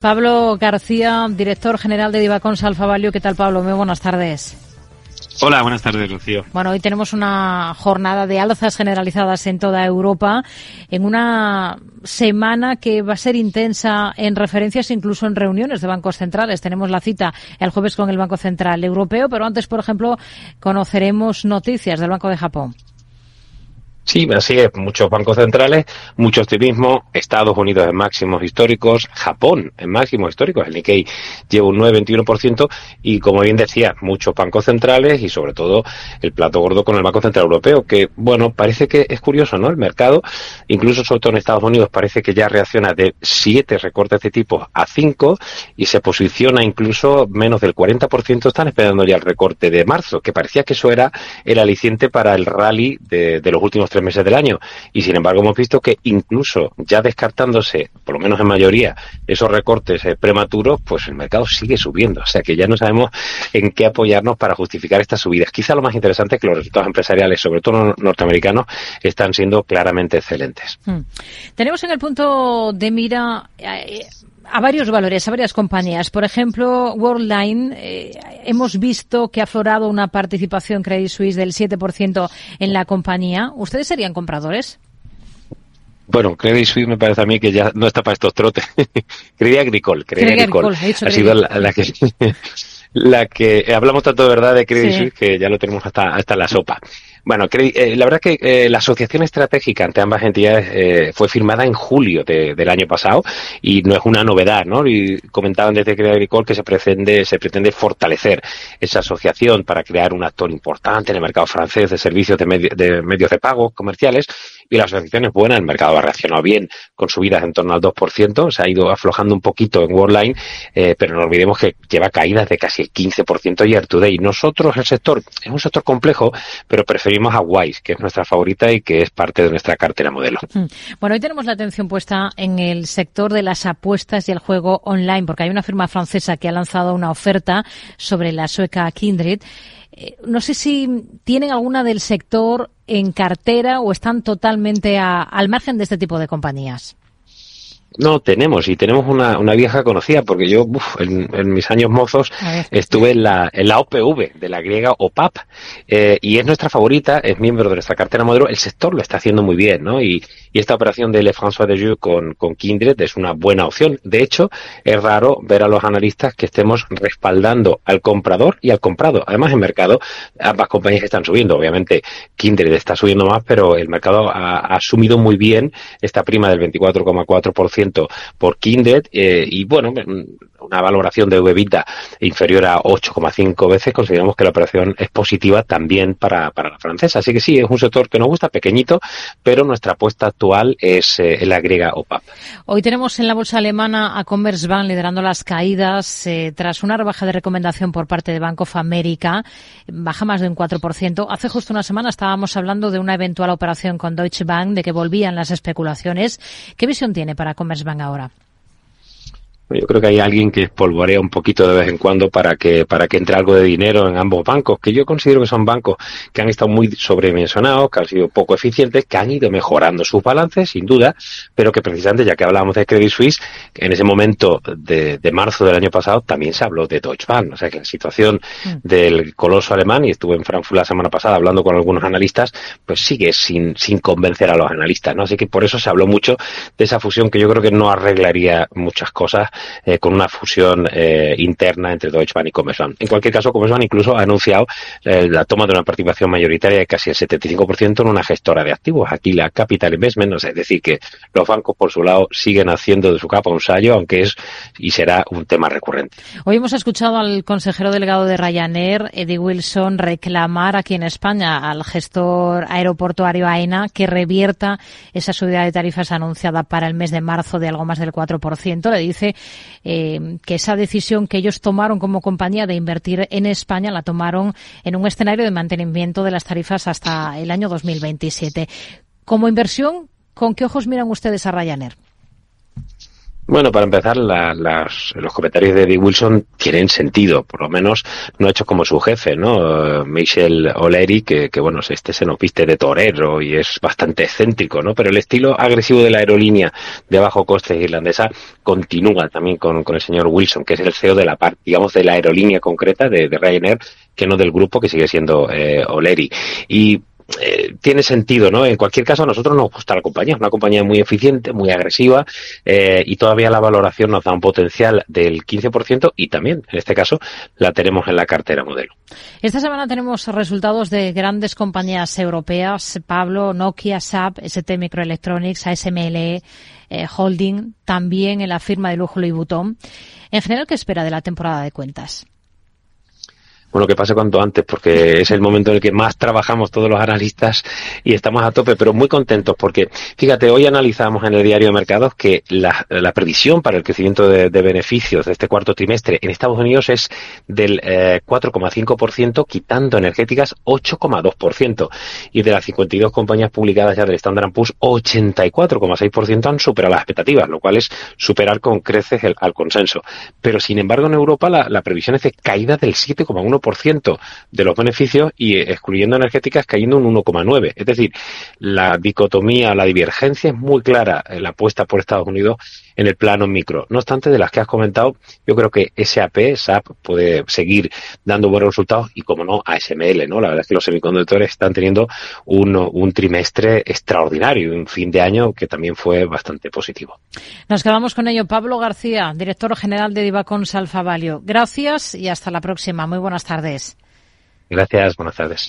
Pablo García, director general de Divacons Alfa Value. ¿Qué tal, Pablo? Muy buenas tardes. Hola, buenas tardes, Rocío. Bueno, hoy tenemos una jornada de alzas generalizadas en toda Europa, en una semana que va a ser intensa en referencias, incluso en reuniones de bancos centrales. Tenemos la cita el jueves con el Banco Central Europeo, pero antes, por ejemplo, conoceremos noticias del Banco de Japón. Sí, así es. Muchos bancos centrales, mucho optimismo. Estados Unidos en máximos históricos, Japón en máximos históricos. El Nikkei lleva un 9,21% y, como bien decía, muchos bancos centrales y, sobre todo, el plato gordo con el Banco Central Europeo, que, bueno, parece que es curioso, ¿no? El mercado, incluso sobre todo en Estados Unidos, parece que ya reacciona de siete recortes de tipos a cinco y se posiciona incluso menos del 40%. Están esperando ya el recorte de marzo, que parecía que eso era el aliciente para el rally de, de los últimos tres meses del año. Y sin embargo hemos visto que incluso ya descartándose, por lo menos en mayoría, esos recortes eh, prematuros, pues el mercado sigue subiendo. O sea que ya no sabemos en qué apoyarnos para justificar estas subidas. Quizá lo más interesante es que los resultados empresariales, sobre todo norteamericanos, están siendo claramente excelentes. Hmm. Tenemos en el punto de mira eh, a varios valores, a varias compañías. Por ejemplo, Worldline, eh, hemos visto que ha aflorado una participación Credit Suisse del 7% en la compañía. ¿Ustedes serían compradores? Bueno, Credit Suisse me parece a mí que ya no está para estos trotes. Credit Agricole, Credit, Agricole, ha sido la, que la que hablamos tanto de verdad de Credit Suisse que ya lo tenemos hasta hasta la sopa. Bueno, eh, la verdad es que eh, la asociación estratégica ante ambas entidades eh, fue firmada en julio del año pasado y no es una novedad, ¿no? Y comentaban desde Credit Agricole que se pretende, se pretende fortalecer esa asociación para crear un actor importante en el mercado francés de servicios de, de medios de pago comerciales y la asociación es buena, el mercado ha reaccionado bien con subidas en torno al 2%, se ha ido aflojando un poquito en Worldline, pero no olvidemos que lleva caídas de casi el 15% year to day. Nosotros, el sector, es un sector complejo, pero preferimos a Wise, que es nuestra favorita y que es parte de nuestra cartera modelo. Hmm. Bueno, hoy tenemos la atención puesta en el sector de las apuestas y el juego online, porque hay una firma francesa que ha lanzado una oferta sobre la sueca Kindred. Eh, no sé si tienen alguna del sector en cartera o están totalmente al margen de este tipo de compañías. No, tenemos, y tenemos una, una vieja conocida, porque yo en, mis años mozos estuve en la, en la OPV de la griega OPAP, eh, y es nuestra favorita, es miembro de nuestra cartera modelo, el sector lo está haciendo muy bien, ¿no? Y, y esta operación de Le François de Jeux con, con Kindred es una buena opción. De hecho, es raro ver a los analistas que estemos respaldando al comprador y al comprado. Además, en mercado, ambas compañías están subiendo. Obviamente, Kindred está subiendo más, pero el mercado ha, ha asumido muy bien esta prima del 24,4% por Kindred eh, y bueno, una valoración de VBITDA inferior a 8,5 veces, consideramos que la operación es positiva también para, para la francesa. Así que sí, es un sector que nos gusta, pequeñito, pero nuestra apuesta actual es eh, la griega OPAP. Hoy tenemos en la bolsa alemana a Commerzbank liderando las caídas eh, tras una rebaja de recomendación por parte de Bank of America, baja más de un 4%. Hace justo una semana estábamos hablando de una eventual operación con Deutsche Bank, de que volvían las especulaciones. ¿Qué visión tiene para Commerzbank mas bangga orang Yo creo que hay alguien que espolvorea un poquito de vez en cuando para que, para que entre algo de dinero en ambos bancos, que yo considero que son bancos que han estado muy sobredimensionados, que han sido poco eficientes, que han ido mejorando sus balances, sin duda, pero que precisamente, ya que hablábamos de Credit Suisse, en ese momento de, de marzo del año pasado también se habló de Deutsche Bank. O sea que la situación mm. del coloso alemán, y estuve en Frankfurt la semana pasada hablando con algunos analistas, pues sigue sin, sin convencer a los analistas, ¿no? Así que por eso se habló mucho de esa fusión que yo creo que no arreglaría muchas cosas eh, con una fusión eh, interna entre Deutsche Bank y Commerzbank. En cualquier caso, Commerzbank incluso ha anunciado eh, la toma de una participación mayoritaria de casi el 75% en una gestora de activos, aquí la Capital Investment, es decir, que los bancos por su lado siguen haciendo de su capa un sallo, aunque es y será un tema recurrente. Hoy hemos escuchado al consejero delegado de Ryanair, Eddie Wilson, reclamar aquí en España al gestor aeroportuario AENA que revierta esa subida de tarifas anunciada para el mes de marzo de algo más del 4%. Le dice eh, que esa decisión que ellos tomaron como compañía de invertir en España la tomaron en un escenario de mantenimiento de las tarifas hasta el año 2027. Como inversión, ¿con qué ojos miran ustedes a Ryanair? Bueno, para empezar, los comentarios de Eddie Wilson tienen sentido, por lo menos no hecho como su jefe, ¿no? Michel O'Leary, que, bueno, este se nos viste de torero y es bastante excéntrico, ¿no? Pero el estilo agresivo de la aerolínea de bajo coste irlandesa continúa también con, el señor Wilson, que es el CEO de la parte, digamos, de la aerolínea concreta de, Ryanair, que no del grupo que sigue siendo eh, O'Leary. Y eh, tiene sentido, ¿no? En cualquier caso, a nosotros nos gusta la compañía, una compañía muy eficiente, muy agresiva eh, y todavía la valoración nos da un potencial del 15% y también, en este caso, la tenemos en la cartera modelo. Esta semana tenemos resultados de grandes compañías europeas, Pablo, Nokia, SAP, ST Microelectronics, ASML, eh, Holding, también en la firma de lujo Louis Vuitton. En general, ¿qué espera de la temporada de cuentas? Bueno, que pase cuanto antes, porque es el momento en el que más trabajamos todos los analistas y estamos a tope, pero muy contentos porque, fíjate, hoy analizamos en el diario de mercados que la, previsión para el crecimiento de, beneficios de este cuarto trimestre en Estados Unidos es del 4,5%, eh, quitando energéticas 8,2%. Y de las 52 compañías publicadas ya del Standard Poor's, 84,6% han superado las expectativas, lo cual es superar con creces el, al consenso. Pero, sin embargo, en Europa la, la previsión es de caída del 7,1% ciento de los beneficios y excluyendo energéticas cayendo un 1,9%. Es decir, la dicotomía, la divergencia es muy clara en la apuesta por Estados Unidos en el plano micro. No obstante, de las que has comentado, yo creo que SAP, SAP puede seguir dando buenos resultados y, como no, ASML, ¿no? La verdad es que los semiconductores están teniendo un, un trimestre extraordinario, un fin de año que también fue bastante positivo. Nos quedamos con ello. Pablo García, director general de Divacons Alfa Valio. Gracias y hasta la próxima. Muy buenas Gracias, buenas tardes.